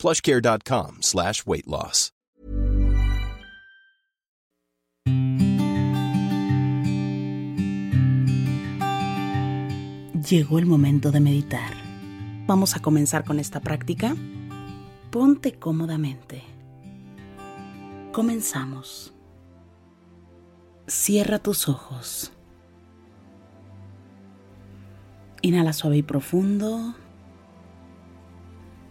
plushcare.com slash weight loss. Llegó el momento de meditar. Vamos a comenzar con esta práctica. Ponte cómodamente. Comenzamos. Cierra tus ojos. Inhala suave y profundo.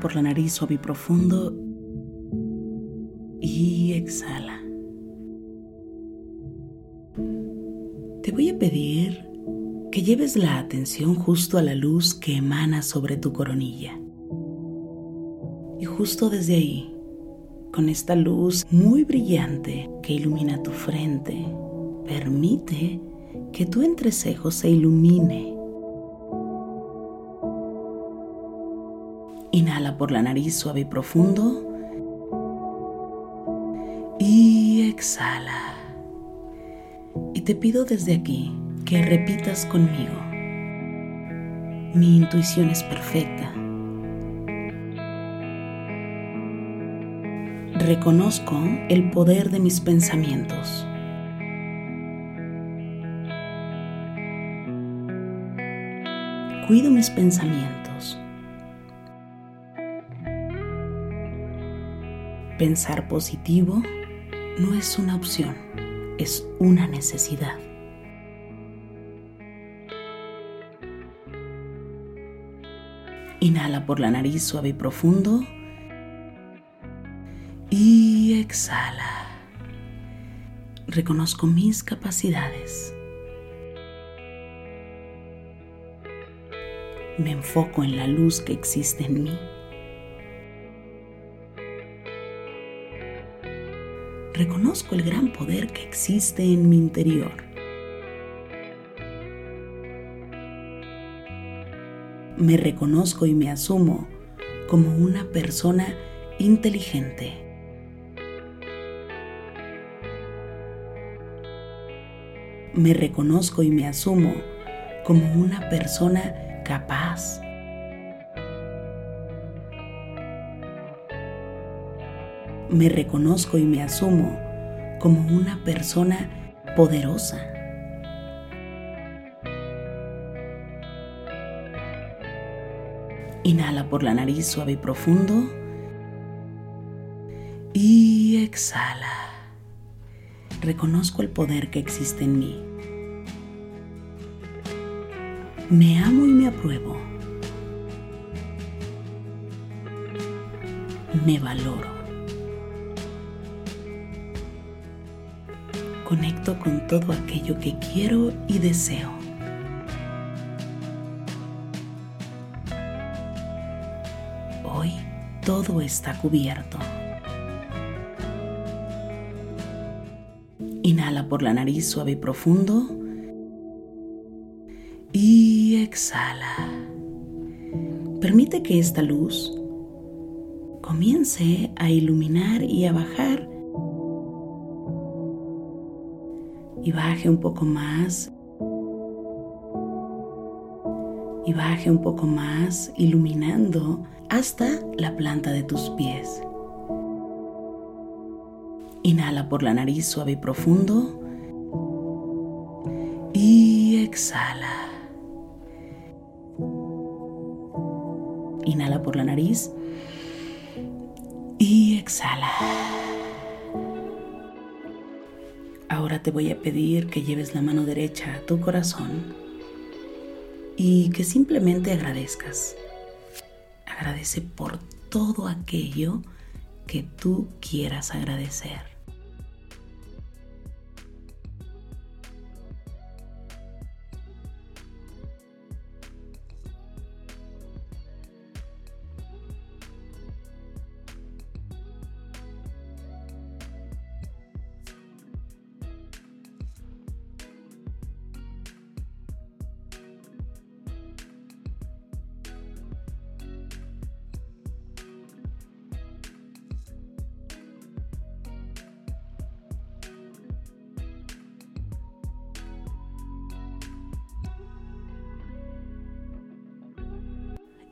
Por la nariz suave y profundo. Y exhala. Te voy a pedir que lleves la atención justo a la luz que emana sobre tu coronilla. Y justo desde ahí, con esta luz muy brillante que ilumina tu frente, permite que tu entrecejo se ilumine. Por la nariz suave y profundo. Y exhala. Y te pido desde aquí que repitas conmigo. Mi intuición es perfecta. Reconozco el poder de mis pensamientos. Cuido mis pensamientos. Pensar positivo no es una opción, es una necesidad. Inhala por la nariz suave y profundo. Y exhala. Reconozco mis capacidades. Me enfoco en la luz que existe en mí. Reconozco el gran poder que existe en mi interior. me reconozco y me asumo como una persona inteligente. Me reconozco y me asumo como una persona capaz. Me reconozco y me asumo como una persona poderosa. Inhala por la nariz suave y profundo. Y exhala. Reconozco el poder que existe en mí. Me amo y me apruebo. me valoro. Conecto con todo aquello que quiero y deseo. Hoy todo está cubierto. Inhala por la nariz suave y profundo. Y exhala. Permite que esta luz comience a iluminar y a bajar. Y baje un poco más. Y baje un poco más, iluminando hasta la planta de tus pies. Inhala por la nariz suave y profundo. Y exhala. Inhala por la nariz. Y exhala. Ahora te voy a pedir que lleves la mano derecha a tu corazón y que simplemente agradezcas. Agradece por todo aquello que tú quieras agradecer.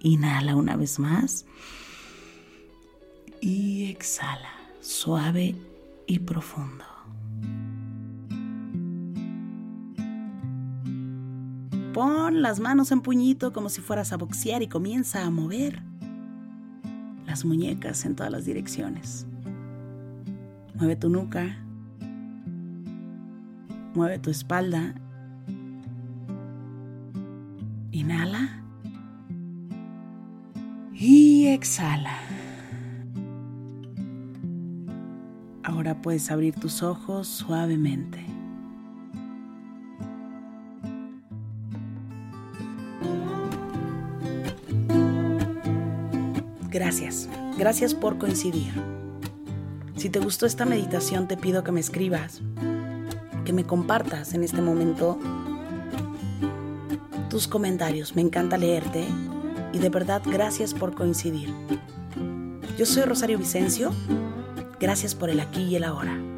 Inhala una vez más. Y exhala, suave y profundo. Pon las manos en puñito como si fueras a boxear y comienza a mover las muñecas en todas las direcciones. Mueve tu nuca. Mueve tu espalda. Inhala. Exhala. Ahora puedes abrir tus ojos suavemente. Gracias, gracias por coincidir. Si te gustó esta meditación te pido que me escribas, que me compartas en este momento tus comentarios. Me encanta leerte y de verdad gracias por coincidir. Yo soy Rosario Vicencio, gracias por el aquí y el ahora.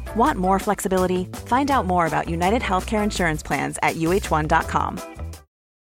Want more flexibility? Find out more about United Healthcare Insurance Plans at uh1.com.